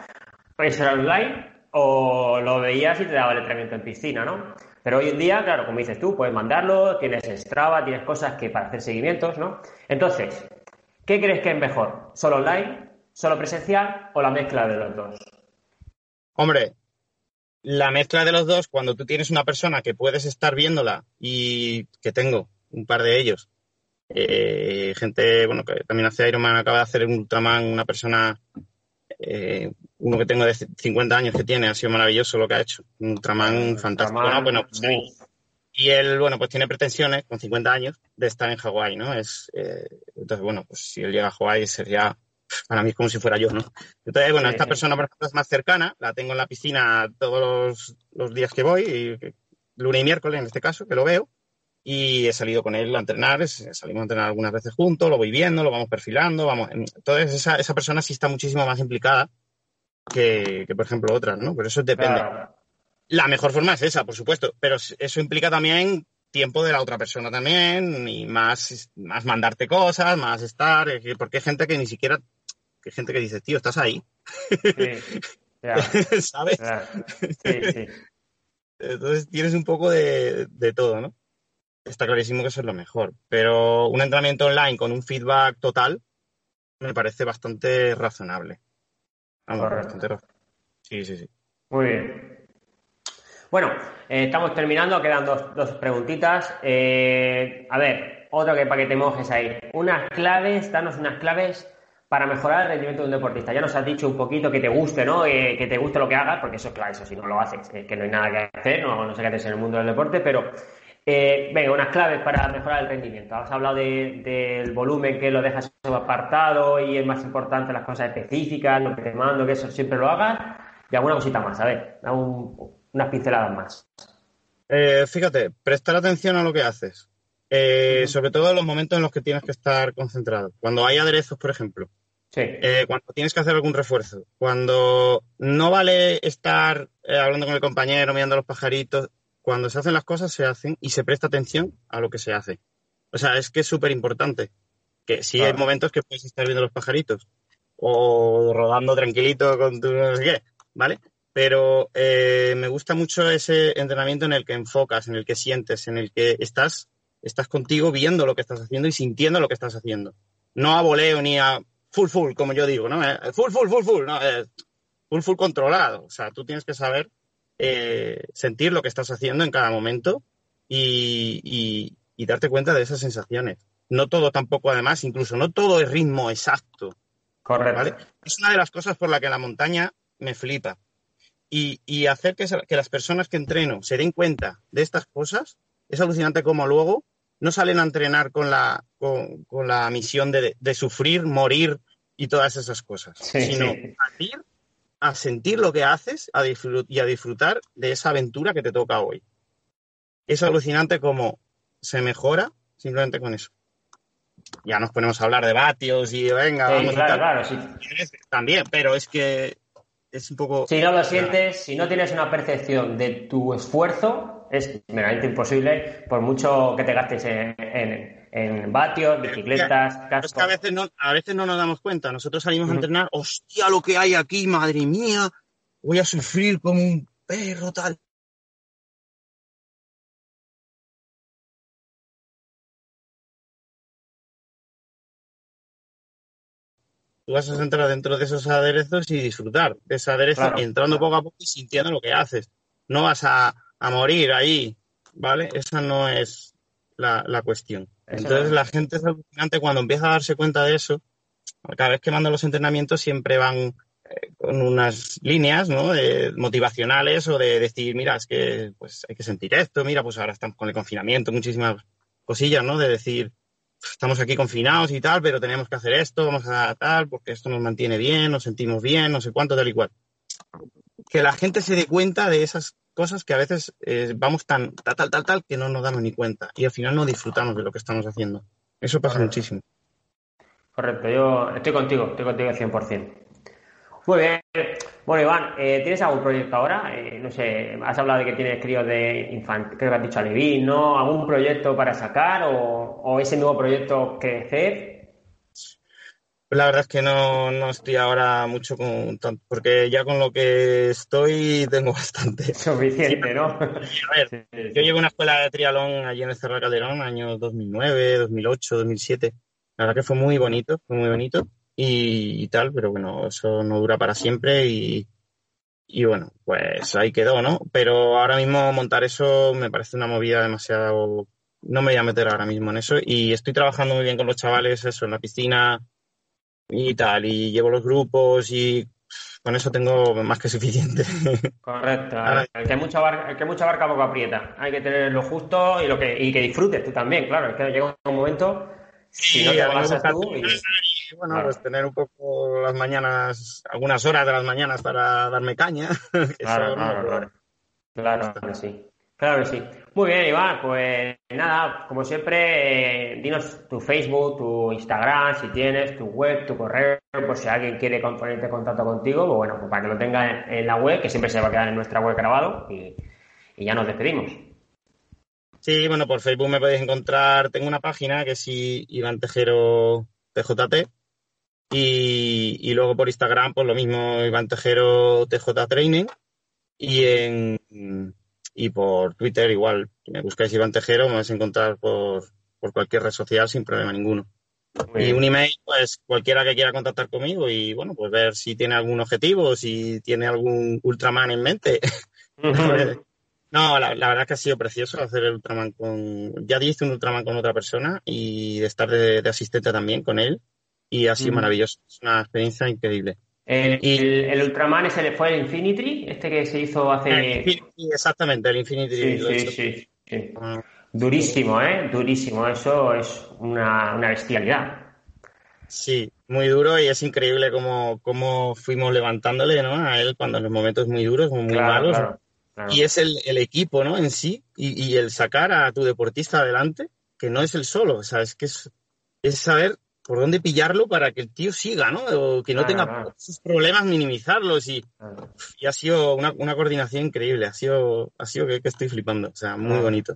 pues era online, o lo veías y te daba el entrenamiento en piscina, ¿no? Pero hoy en día, claro, como dices tú, puedes mandarlo, tienes Strava, tienes cosas que para hacer seguimientos, ¿no? Entonces, ¿qué crees que es mejor? ¿Solo online, solo presencial o la mezcla de los dos? Hombre, la mezcla de los dos, cuando tú tienes una persona que puedes estar viéndola y que tengo un par de ellos, eh, gente, bueno, que también hace Ironman, acaba de hacer un Ultraman, una persona, eh, uno que tengo de 50 años que tiene, ha sido maravilloso lo que ha hecho, un Ultraman fantástico, Bueno, pues, y él, bueno, pues tiene pretensiones con 50 años de estar en Hawái, ¿no? Es, eh, entonces, bueno, pues si él llega a Hawái sería para mí es como si fuera yo, ¿no? Entonces, bueno, esta persona, por ejemplo, es más cercana, la tengo en la piscina todos los, días que voy, y, lunes y miércoles en este caso, que lo veo, y he salido con él a entrenar, salimos a entrenar algunas veces juntos, lo voy viendo, lo vamos perfilando, vamos. Entonces, esa, esa persona sí está muchísimo más implicada que, por ejemplo, otras, ¿no? Pero eso depende. La mejor forma es esa, por supuesto, pero eso implica también tiempo de la otra persona también y más, más mandarte cosas, más estar, porque hay gente que ni siquiera, que hay gente que dice, tío, estás ahí. ¿Sabes? Entonces tienes un poco de, todo, ¿no? Está clarísimo que eso es lo mejor, pero un entrenamiento online con un feedback total me parece bastante razonable. bastante razonable. Sí, sí, sí. Muy bien. Bueno, eh, estamos terminando, quedan dos, dos preguntitas. Eh, a ver, otro que para que te mojes ahí. Unas claves, danos unas claves para mejorar el rendimiento de un deportista. Ya nos has dicho un poquito que te guste, ¿no? Eh, que te guste lo que hagas, porque eso, claro, eso si no lo haces, eh, que no hay nada que hacer, no, no sé qué haces en el mundo del deporte, pero eh, venga, unas claves para mejorar el rendimiento. Has hablado del volumen que lo dejas apartado y es más importante las cosas específicas, lo que te mando, que eso siempre lo hagas. Y alguna cosita más, a ver, unas pinceladas más. Eh, fíjate, prestar atención a lo que haces. Eh, sobre todo en los momentos en los que tienes que estar concentrado. Cuando hay aderezos, por ejemplo. Sí. cuando tienes que hacer algún refuerzo. Cuando no vale estar hablando con el compañero, mirando a los pajaritos cuando se hacen las cosas, se hacen y se presta atención a lo que se hace. O sea, es que es súper importante. Que sí hay momentos que puedes estar viendo los pajaritos o rodando tranquilito con tu no sé qué, ¿vale? Pero eh, me gusta mucho ese entrenamiento en el que enfocas, en el que sientes, en el que estás, estás contigo viendo lo que estás haciendo y sintiendo lo que estás haciendo. No a voleo ni a full full, como yo digo, ¿no? Eh, full full, full full, no, eh, full full controlado. O sea, tú tienes que saber eh, sentir lo que estás haciendo en cada momento y, darte cuenta de esas sensaciones. No todo tampoco, además, incluso no todo es ritmo exacto. Correcto. Es una de las cosas por la que la montaña me flipa. Y, hacer que, las personas que entreno se den cuenta de estas cosas es alucinante como luego no salen a entrenar con la, con, la misión de, sufrir, morir y todas esas cosas, sino a sentir lo que haces y a disfrutar de esa aventura que te toca hoy. Es alucinante cómo se mejora simplemente con eso. Ya nos ponemos a hablar de vatios y venga, vamos claro, Claro, sí. También, pero es que es un poco. Si no lo sientes, si no tienes una percepción de tu esfuerzo, es meramente imposible, por mucho que te gastes en en vatios, bicicletas, cascos. Es que a veces, no, a veces no nos damos cuenta. Nosotros salimos a entrenar, hostia, lo que hay aquí, madre mía, voy a sufrir como un perro, tal. Tú vas a entrar dentro de esos aderezos y disfrutar de ese aderezo, entrando poco a poco y sintiendo lo que haces. No vas a, a morir ahí, ¿vale? Esa no es la, la cuestión. Entonces la gente es alucinante cuando empieza a darse cuenta de eso. Cada vez que mando los entrenamientos siempre van eh, con unas líneas ¿no? motivacionales o de decir, mira, es que pues hay que sentir esto, mira, pues ahora estamos con el confinamiento, muchísimas cosillas, ¿no? De decir, estamos aquí confinados y tal, pero tenemos que hacer esto, vamos a tal, porque esto nos mantiene bien, nos sentimos bien, no sé cuánto, tal y cual. Que la gente se dé cuenta de esas cosas que a veces eh, vamos tan tal, tal, tal, tal, que no nos damos ni cuenta y al final no disfrutamos de lo que estamos haciendo. Eso pasa muchísimo. Correcto, yo estoy contigo, estoy contigo al 100%. Muy bien. Bueno, Iván, eh, ¿tienes algún proyecto ahora? Eh, no sé, has hablado de que tienes críos de infantil, creo que has dicho Alevín, ¿no? ¿Algún proyecto para sacar o, o ese nuevo proyecto crecer? La verdad es que no, estoy ahora mucho con tanto, porque ya con lo que estoy tengo bastante. Suficiente, ¿no? A ver, yo llevo una escuela de triatlón allí en el Cerro Calderón, años 2009, 2008, 2007. La verdad que fue muy bonito, fue muy bonito y, tal, pero bueno, eso no dura para siempre y, y bueno, pues ahí quedó, ¿no? Pero ahora mismo montar eso me parece una movida demasiado... No me voy a meter ahora mismo en eso y estoy trabajando muy bien con los chavales, eso, en la piscina, y tal, y llevo los grupos y con eso tengo más que suficiente. Correcto. El que, mucha barca, que mucha barca poco aprieta. Hay que tener lo justo y lo que y que disfrutes tú también, claro. Es que llega un momento si no te tú y... bueno, pues tener un poco las mañanas, algunas horas de las mañanas para darme caña. claro, claro, claro. Claro que sí. Claro que sí. Muy bien, Iván. Pues nada, como siempre, eh, dinos tu Facebook, tu Instagram, si tienes, tu web, tu correo, por si alguien quiere ponerte en contacto contigo, pues bueno, pues para que lo tenga en, la web, que siempre se va a quedar en nuestra web grabado y, ya nos despedimos. Sí, bueno, por Facebook me podéis encontrar, tengo una página que es Iván Tejero TJT y, y luego por Instagram, pues lo mismo, Iván Tejero TJ Training y en y por Twitter igual. Si me buscáis Iván Tejero, me vais a encontrar por, por cualquier red social sin problema ninguno. Y un email, pues cualquiera que quiera contactar conmigo y bueno, pues ver si tiene algún objetivo, si tiene algún Ultraman en mente. no, la, verdad es que ha sido precioso hacer el Ultraman con... Ya hice un Ultraman con otra persona y de estar de, asistente también con él. y ha sido maravilloso. Es una experiencia increíble. El, el, Ultraman ese fue el Infinity, este que se hizo hace. exactamente, el Infinity. Sí, sí, sí, ah. Durísimo, ¿eh? Durísimo. Eso es una, una, bestialidad. Sí, muy duro y es increíble cómo, cómo fuimos levantándole ¿no? a él cuando en los momentos muy duros, muy malos. Y es el, el, equipo ¿no? en sí y, y, el sacar a tu deportista adelante, que no es el solo, o sea, es que es, es saber por dónde pillarlo para que el tío siga, ¿no? O que no tenga sus problemas, minimizarlos y, y ha sido una, una, coordinación increíble, ha sido, ha sido que, estoy flipando, o sea, muy bonito.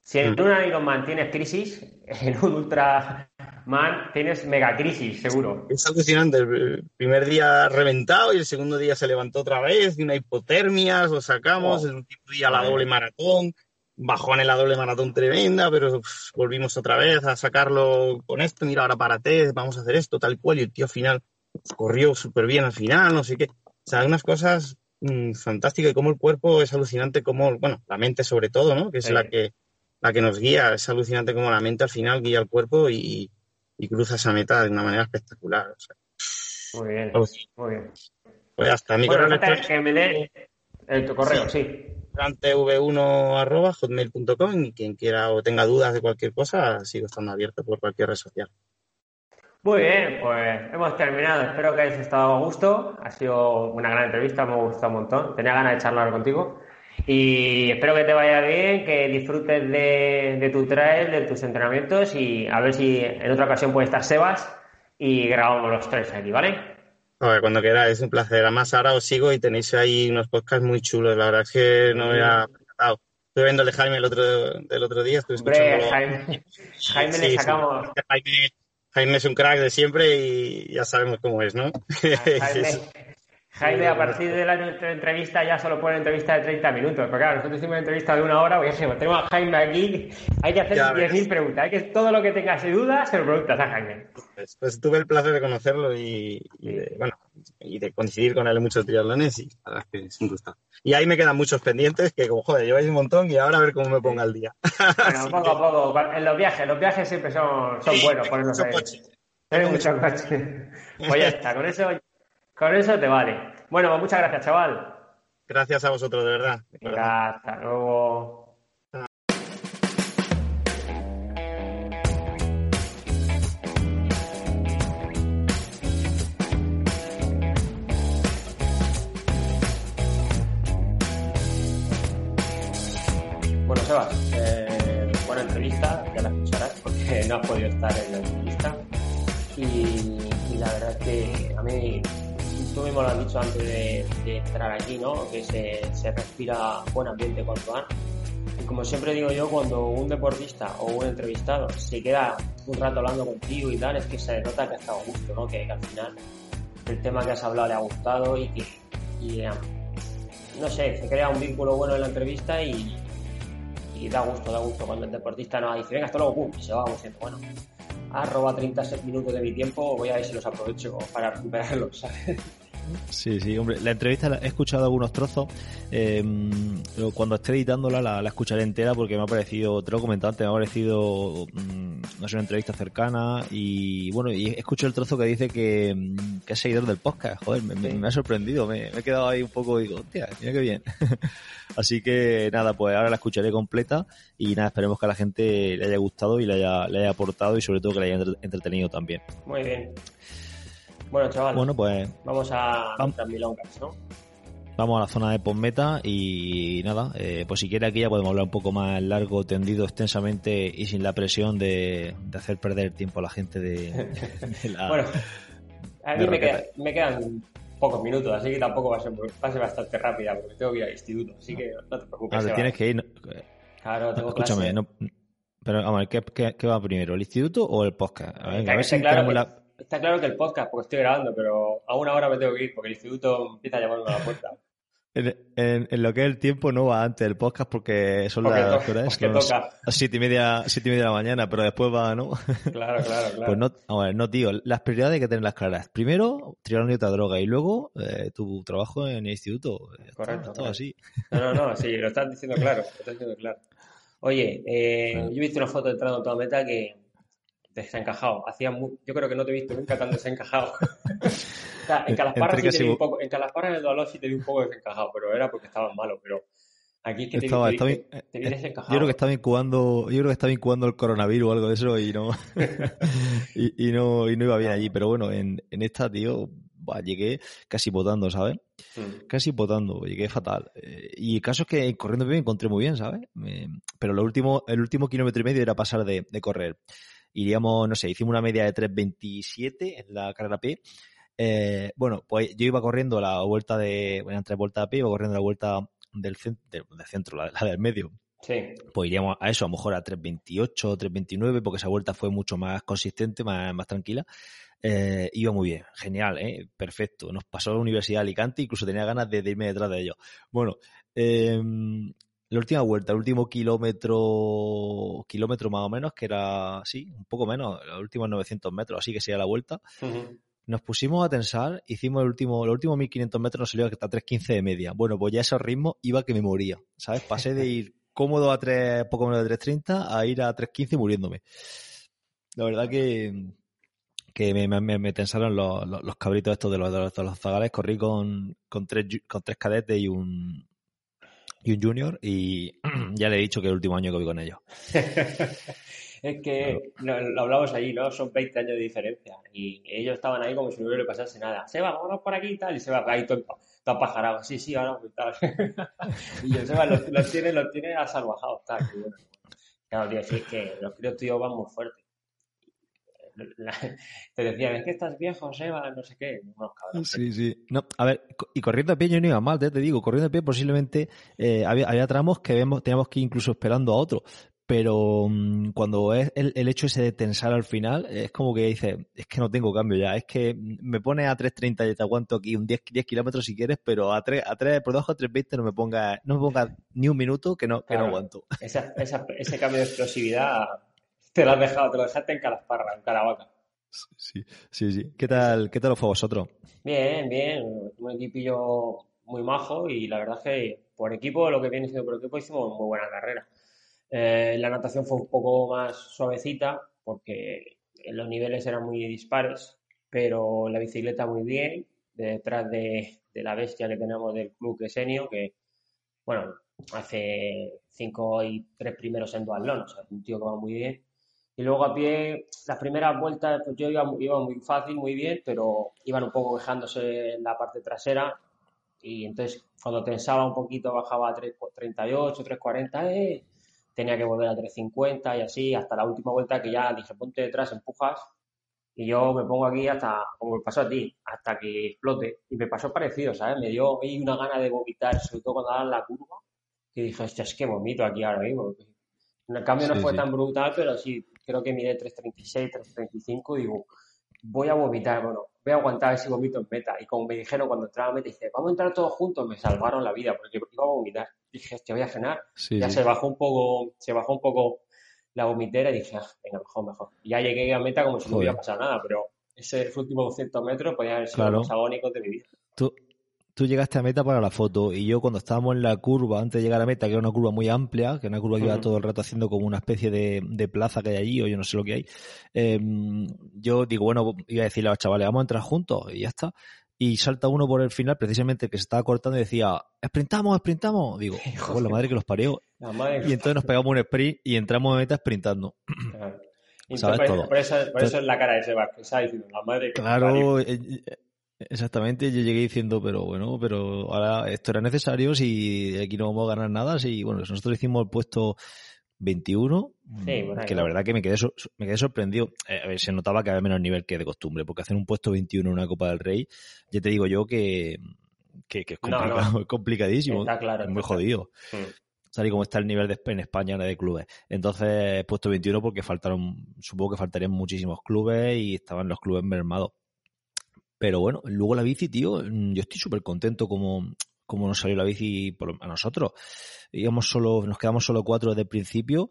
Si en mm. un Ironman tienes crisis, en un Ultraman tienes mega crisis, seguro. Es alucinante. El primer día reventado y el segundo día se levantó otra vez de una hipotermia, lo sacamos, oh. el último día la doble maratón, bajón en la doble maratón tremenda, pero volvimos otra vez a sacarlo con esto, mira, ahora párate, vamos a hacer esto, tal cual, y el tío al final corrió súper bien al final, no sé qué. O sea, hay unas cosas mm, fantásticas y cómo el cuerpo es alucinante, como, bueno, la mente sobre todo, ¿no? Que es la que la que nos guía, es alucinante como la mente al final guía el cuerpo y, cruza esa meta de una manera espectacular. muy bien, muy bien. Pues hasta mi correo que me dé tu correo, sí tv1 y quien quiera o tenga dudas de cualquier cosa, sigo estando abierto por cualquier red social. Muy bien, pues hemos terminado. Espero que hayáis estado a gusto. Ha sido una gran entrevista, me ha gustado un montón. Tenía ganas de charlar contigo. Y espero que te vaya bien, que disfrutes de, tu trail, de tus entrenamientos y a ver si en otra ocasión puede estar Sebas y grabamos los tres aquí, ¿vale? Cuando quiera, es un placer. Además, ahora os sigo y tenéis ahí unos podcasts muy chulos. La verdad es que no me ha percatado. Estuve viéndole Jaime el otro, del otro día. Estuve Jaime, Jaime le sacamos. Jaime, es un crack de siempre y ya sabemos cómo es, ¿no? Jaime, Jaime, a partir de la entrevista ya solo pone entrevista de 30 minutos. Porque claro, nosotros hicimos una entrevista de una hora, porque tenemos a Jaime aquí, hay que hacer 10.000 preguntas. Hay que todo lo que tengas de dudas se lo preguntas a Jaime. Pues, pues, tuve el placer de conocerlo y, de, bueno, y de coincidir con él en muchos triatlones y la verdad es que es un gusto. Y ahí me quedan muchos pendientes que, como joder, lleváis un montón y ahora a ver cómo me ponga al día. Bueno, poco a poco. En los viajes, los viajes siempre son, son buenos. Por eso Tienes mucho coche. Pues ya está, con eso con eso te vale. Bueno, pues muchas gracias, chaval. Gracias a vosotros, de verdad. hasta luego. Bueno, Sebas, eh, buena entrevista, ya la escucharás porque no has podido estar en la entrevista. y la verdad es que a mí tú mismo lo has dicho antes de, entrar aquí, ¿no? Que se, respira buen ambiente cuanto van. Y como siempre digo yo, cuando un deportista o un entrevistado se queda un rato hablando contigo y tal, es que se nota que ha estado a gusto, ¿no? Que, al final el tema que has hablado le ha gustado y que, eh, no sé, se crea un vínculo bueno en la entrevista y, da gusto, da gusto cuando el deportista nos dice, venga, hasta luego, pum, y se va diciendo, bueno, ha robado 30 minutos de mi tiempo, voy a ver si los aprovecho para recuperarlos. Sí, sí, hombre, la entrevista he escuchado algunos trozos. Eh, cuando esté editándola la, escucharé entera porque me ha parecido, te lo antes, me ha parecido, mm, no sé, una entrevista cercana y bueno, y escucho el trozo que dice que, mm, que es seguidor del podcast. Joder, me, ha sorprendido, me, he quedado ahí un poco, digo, hostia, mira qué bien. Así que nada, pues ahora la escucharé completa y nada, esperemos que a la gente le haya gustado y le haya, le haya aportado y sobre todo que le haya entretenido también. Muy bien. Bueno, chaval. Bueno, pues. Vamos a vamos, ¿no? Vamos a la zona de postmeta y nada, eh, pues si quiere aquí ya podemos hablar un poco más largo, tendido, extensamente y sin la presión de, hacer perder tiempo a la gente de, la. bueno, a mí me, quedan pocos minutos, así que tampoco va a ser, va a ser bastante rápida porque tengo que ir al instituto, así que no te preocupes. Ah, tienes que ir. Claro, tengo Escúchame, no, pero vamos a ver, ¿qué, ¿qué, va primero, el instituto o el podcast? A ver, a ver si tenemos la Está claro que el podcast, porque estoy grabando, pero a una hora me tengo que ir porque el instituto empieza a llamarme a la puerta. En, lo que es el tiempo no va antes el podcast porque son las horas las siete y media siete y media de la mañana pero después va no claro claro claro. Pues no a ver, no tío las prioridades hay que tenerlas claras. Primero triar otra droga y luego eh, tu trabajo en el instituto. Correcto todo así. No no no sí lo estás diciendo claro lo estás diciendo claro. Oye eh, yo he visto una foto entrando en toda meta que desencajado. Hacía yo creo que no te he visto nunca tan desencajado. o sea, en Calasparra sí te vi un poco, en Calasparra en el dolor sí te vi un poco desencajado, pero era porque estabas malo, pero aquí es que te, estaba, vi, te, vi desencajado. Yo creo que estaba incubando, yo creo que estaba incubando el coronavirus o algo de eso y no, y, no, y no iba bien allí, pero bueno, en, en esta, tío, llegué casi votando, ¿sabes? Mm. Casi votando, llegué fatal. Eh, y el caso es que corriendo bien me encontré muy bien, ¿sabes? pero lo último, el último kilómetro y medio era pasar de, correr. Iríamos, no sé, hicimos una media de 3.27 en la carrera P. Eh, bueno, pues yo iba corriendo la vuelta de, bueno, tres vueltas a pie, iba corriendo la vuelta del, del centro, la, del medio. Sí. Pues iríamos a eso, a lo mejor a 3.28, 3.29, porque esa vuelta fue mucho más consistente, más, más tranquila. Eh, iba muy bien, genial, ¿eh? perfecto. Nos pasó a la Universidad de Alicante, incluso tenía ganas de, irme detrás de ellos. Bueno, em, la última vuelta, el último kilómetro, kilómetro más o menos, que era, sí, un poco menos, los últimos 900 metros, así que sería la vuelta. Nos pusimos a tensar, hicimos el último, los últimos 1500 metros nos salió hasta 3.15 de media. Bueno, pues ya ese ritmo iba que me moría, ¿sabes? Pasé de ir cómodo a 3, poco menos de 3.30 a ir a 3.15 muriéndome. La verdad que, que me, me, me tensaron los, los, cabritos estos de los, de los, zagales. Corrí con, con, tres, con tres cadetes y un, y un junior y ya le he dicho que el último año que voy con ellos. es que lo, hablamos allí, ¿no? Son 20 años de diferencia y ellos estaban ahí como si no le pasase nada. Se va, vámonos por aquí y tal, y se va ahí todo, todo pajarado. Sí, sí, ahora tal. y yo, Seba, los, tiene, los tiene a salvajados, tal. Claro, tío, sí, es que los críos tíos van muy fuertes. te decían, es que estás viejo, Seba, no sé qué. sí, sí. No, a ver, y corriendo a pie yo no iba mal, te, digo, corriendo a pie posiblemente eh, había, tramos que vemos, teníamos que ir incluso esperando a otro. Pero mm, cuando es el, hecho ese de tensar al final, es como que dice, es que no tengo cambio ya, es que me pone a 3.30 y te aguanto aquí un 10, 10 kilómetros si quieres, pero a 3, a 3 por debajo de 3.20 no me ponga, no me ponga ni un minuto que no, que no aguanto. Esa, ese cambio de explosividad te lo has dejado, te lo dejaste en Calasparra, en Caravaca. Sí, sí, sí. ¿Qué tal, qué tal fue vosotros? Bien, bien. Un equipillo muy majo y la verdad es que por equipo, lo que viene siendo por equipo, hicimos muy buena carrera. Eh, la natación fue un poco más suavecita porque los niveles eran muy dispares, pero la bicicleta muy bien, detrás de, la bestia que tenemos del club que Senio, que, bueno, hace cinco y tres primeros en duatlón, o sea, un tío que va muy bien. Y luego a pie, las primeras vueltas, pues yo iba, iba muy fácil, muy bien, pero iban un poco quejándose en la parte trasera. Y entonces, cuando tensaba un poquito, bajaba a 3.38, 3.40, eh, tenía que volver a 3.50 y así, hasta la última vuelta que ya dije, ponte detrás, empujas. Y yo me pongo aquí hasta, como me pasó a ti, hasta que explote. Y me pasó parecido, ¿sabes? Me dio ahí una gana de vomitar, sobre todo cuando daban la curva, que dije, hostia, es que vomito aquí ahora mismo. El cambio no fue tan brutal, pero sí, creo que mide 3.36, 3.35 y digo, voy a vomitar, bueno, voy a aguantar ese vomito en meta. Y como me dijeron cuando entraba a meta, dice, vamos a entrar todos juntos, me salvaron la vida porque iba a vomitar. Dije, te voy a frenar. ya se bajó un poco, se bajó un poco la vomitera y dije, ah, venga, mejor, mejor. Y ya llegué a meta como si no hubiera pasado nada, pero ese último 200 metros podía haber sido los agónicos de mi vida. Tú, tú llegaste a meta para la foto y yo cuando estábamos en la curva, antes de llegar a meta, que era una curva muy amplia, que era una curva que iba todo el rato haciendo como una especie de, plaza que hay allí, o yo no sé lo que hay, em, yo digo, bueno, iba a decirle a los chavales, vamos a entrar juntos y ya está. Y salta uno por el final, precisamente que se estaba cortando y decía, sprintamos, sprintamos. Digo, pues la madre que los parió. Y entonces nos pegamos un sprint y entramos a meta sprintando. ¿Sabes por, Eso, es la cara de Sebas, que está diciendo, la madre que Claro, Exactamente, yo llegué diciendo, pero bueno, pero ahora esto era necesario si aquí no vamos a ganar nada. Si, bueno, nosotros hicimos el puesto 21, que la verdad que me quedé, me quedé sorprendido. Eh, a ver, se notaba que había menos nivel que de costumbre, porque hacer un puesto 21 en una Copa del Rey, ya te digo yo que, que, es, complicado, es complicadísimo. Está claro, es muy jodido. Tal y como está el nivel de, en España de clubes. Entonces, puesto 21 porque faltaron, supongo que faltarían muchísimos clubes y estaban los clubes mermados. Pero bueno, luego la bici, tío, mm, yo estoy súper contento como, como nos salió la bici a nosotros. Íbamos solo, nos quedamos solo cuatro desde el principio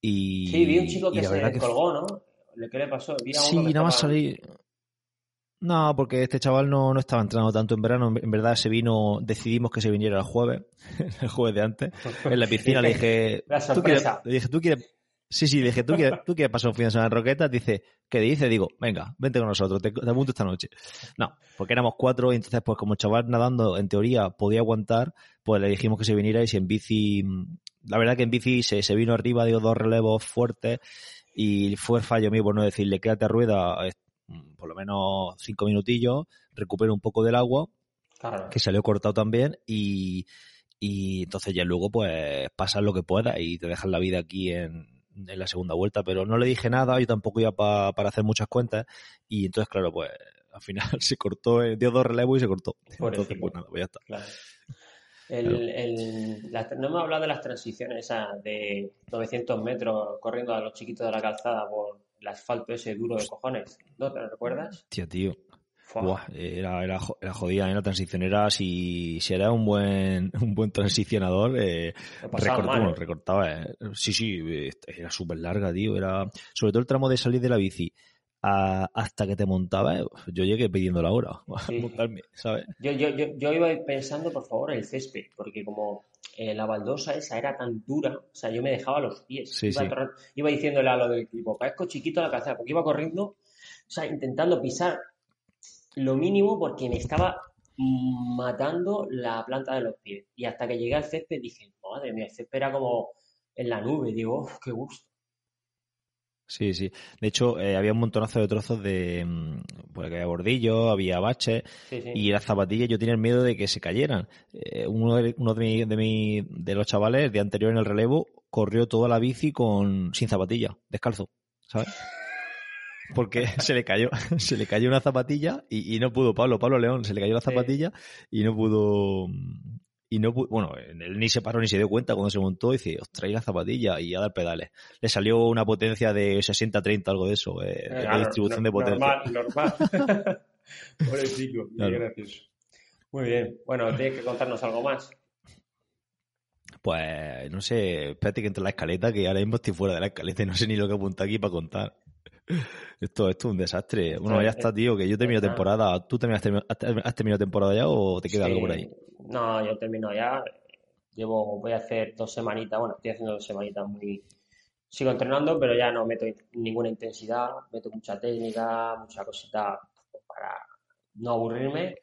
y... Sí, vi un chico que se colgó, ¿no? ¿Qué le pasó? sí, nada más salí... No, porque este chaval no, no estaba entrenando tanto en verano. En verdad se vino, decidimos que se viniera el jueves, el jueves de antes. En la piscina le dije, la sorpresa. le dije, ¿tú quieres, Sí, sí, dije, ¿tú quieres, ¿tú quieres pasar un fin de semana en Roquetas? Dice, ¿qué dice? Digo, venga, vente con nosotros, te, te apunto esta noche. No, porque éramos cuatro y entonces, pues como el chaval nadando, en teoría, podía aguantar, pues le dijimos que se viniera y si en bici, la verdad que en bici se, se vino arriba, dio dos relevos fuertes y fue fallo mío por no decirle, quédate a rueda, eh, por lo menos cinco minutillos, recupero un poco del agua, Claro. que salió cortado también y, y entonces ya luego pues pasas lo que puedas y te dejas la vida aquí en, en la segunda vuelta, pero no le dije nada, yo tampoco iba pa- para hacer muchas cuentas y entonces claro pues al final se cortó, eh, dio dos relevos y se cortó. Entonces pues nada, pues ya está. Claro. El, no hemos hablado de las transiciones esas de 900 metros corriendo a los chiquitos de la calzada por el asfalto ese duro de cojones. ¿No te lo recuerdas? Tía, tío. Buah, era, era, era jodida, ¿eh? la transición era si, si era un buen, un buen transicionador, eh, recortaba, mal, ¿eh? recortaba, sí, sí, eh, era súper larga, tío, era, sobre todo el tramo de salir de la bici a- hasta que te montabas, eh, yo llegué pidiendo la hora, Sí. montarme, ¿sabes? Yo, yo, yo, yo iba pensando, por favor, el césped, porque como la baldosa esa era tan dura, o sea, yo me dejaba los pies. Sí, iba, sí. todo el rato- iba diciéndole a lo del equipo, parezco chiquito a la calzada, porque iba corriendo, o sea, intentando pisar lo mínimo porque me estaba matando la planta de los pies. Y hasta que llegué al césped dije, madre mía, el césped era como en la nube, digo, "Uf, qué gusto. Sí, sí. De hecho, eh, había un montonazo de trozos de, mm, pues que había bordillos, había baches, Sí, sí. y las zapatillas yo tenía el miedo de que se cayeran. Eh, uno de, uno de, mi- de, mi- de los chavales de anterior en el relevo corrió toda la bici con sin zapatilla, descalzo, ¿sabes? Porque se le cayó, se le cayó una zapatilla y, y no pudo, Pablo, Pablo León, se le cayó la zapatilla y no pudo, y no pudo, bueno, él ni se paró ni se dio cuenta cuando se montó y dice, os traí la zapatilla y a dar pedales. Le salió una potencia de 60-30, algo de eso, eh, de Claro, distribución no- de potencia. Normal, normal. Pobrecito, qué Claro. gracioso. Muy bien. Bueno, tienes que contarnos algo más. Pues no sé, espérate que entre en la escaleta, que ahora mismo estoy fuera de la escaleta y no sé ni lo que apunta aquí para contar. Esto, esto es un desastre. Bueno, ya está, tío, que yo termino temporada. ¿Tú también has terminado, has- terminado temporada ya o te queda Sí. algo por ahí? No, yo termino ya. Llevo, voy a hacer dos semanitas. Bueno, estoy haciendo dos semanitas muy. Sigo entrenando, pero ya no meto ninguna intensidad. Meto mucha técnica, mucha cosita para no aburrirme.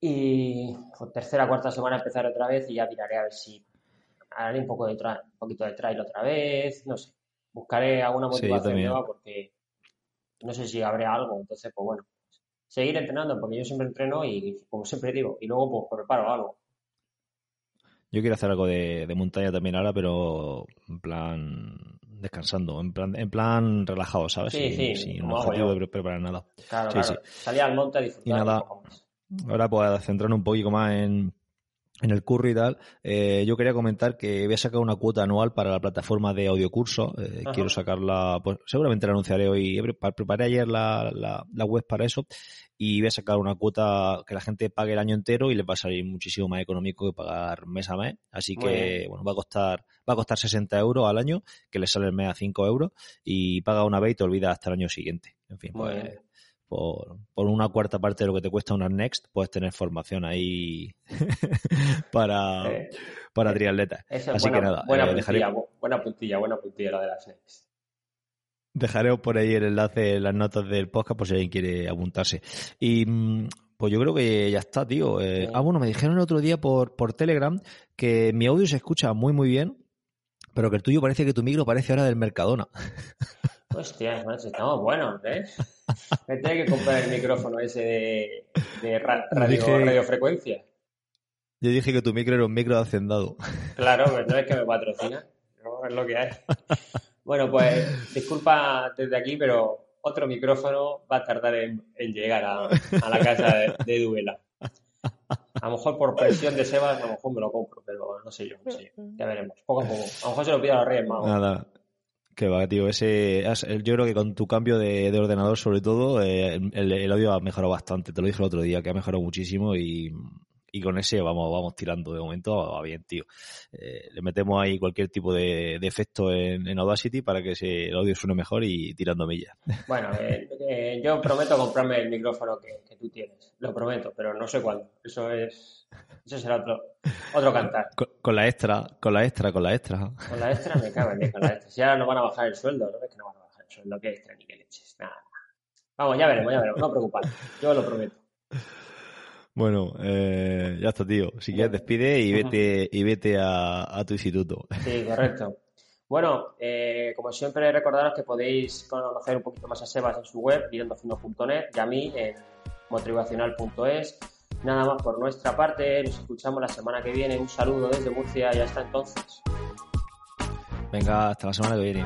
Y por tercera, cuarta semana empezaré otra vez y ya tiraré a ver si haré un poco de tra- un poquito de trail otra vez. No sé. Buscaré alguna Sí, motivación también. nueva porque no sé si habré algo. Entonces, pues bueno, seguir entrenando porque yo siempre entreno y, como siempre digo, y luego pues preparo algo. Yo quiero hacer algo de, de montaña también ahora, pero en plan descansando, en plan, en plan relajado, ¿sabes? Sí, sin, sí, sin hago objetivo de pre- preparar nada. Claro, Sí, claro. Salir al monte a disfrutar Y nada. un poco más. Ahora pues centrarnos un poquito más en, en el curro y tal. Eh, yo quería comentar que voy a sacar una cuota anual para la plataforma de audiocurso. Eh, quiero sacarla, pues seguramente la anunciaré hoy. Preparé ayer la, la, la web para eso y voy a sacar una cuota que la gente pague el año entero y le va a salir muchísimo más económico que pagar mes a mes. Así Muy que, bien. bueno, va a costar, va a costar 60 euros al año, que le sale el mes a 5 euros y paga una vez y te olvidas hasta el año siguiente. En fin, Muy pues bien. Por, por una cuarta parte de lo que te cuesta una Next, puedes tener formación ahí para, Eh, para triatletas. Así buena, que nada, buena eh, puntilla, dejaré, bu- buena puntilla, buena puntilla la de las Next. dejaré por ahí el enlace en las notas del podcast por si alguien quiere apuntarse. Y mm, pues yo creo que ya está, tío. Eh, Sí. ah, bueno, me dijeron el otro día por, por Telegram que mi audio se escucha muy, muy bien, pero que el tuyo parece que tu micro parece ahora del Mercadona. Hostia, macho, estamos buenos, ¿eh? Me tengo que comprar el micrófono ese de, de ra- Lo radio, dije- radiofrecuencia. Yo dije que tu micro era un micro de hacendado. Claro, pues no es que me patrocina, no, es lo que hay. Bueno, pues disculpa desde aquí, pero otro micrófono va a tardar en, en llegar a, a la casa de, de Duela. A lo mejor por presión de Sebas, a lo mejor me lo compro, pero no sé yo, no sé yo. Ya veremos, poco a poco. A lo mejor se lo pido a los Reyes Magos. Nada. Que va, tío. Ese, yo creo que con tu cambio de, de ordenador, sobre todo, eh, el, el audio ha mejorado bastante. Te lo dije el otro día, que ha mejorado muchísimo y, y con ese vamos, vamos tirando de momento, va bien, tío. Eh, le metemos ahí cualquier tipo de, efecto en, Audacity para que se, el audio suene mejor y tirando millas. Bueno, eh, eh, yo prometo comprarme el micrófono que, tú tienes, lo prometo, pero no sé cuándo. Eso es, eso será otro, otro cantar. Con, la extra, con la extra, con la extra. Con la extra me cago en con la extra. Si ahora no van a bajar el sueldo, no es que no van a bajar el sueldo, que extra ni que leches, nada. Vamos, ya veremos, ya veremos, no preocupad, yo lo prometo. Bueno, eh, ya está, tío. Si quieres, despide y vete, y vete a, tu instituto. Sí, correcto. Bueno, eh, como siempre, recordaros que podéis conocer un poquito más a Sebas en su web, virendofino.net y a mí en motivacional.es. Nada más por nuestra parte, nos escuchamos la semana que viene. Un saludo desde Murcia y hasta entonces. Venga, hasta la semana que viene.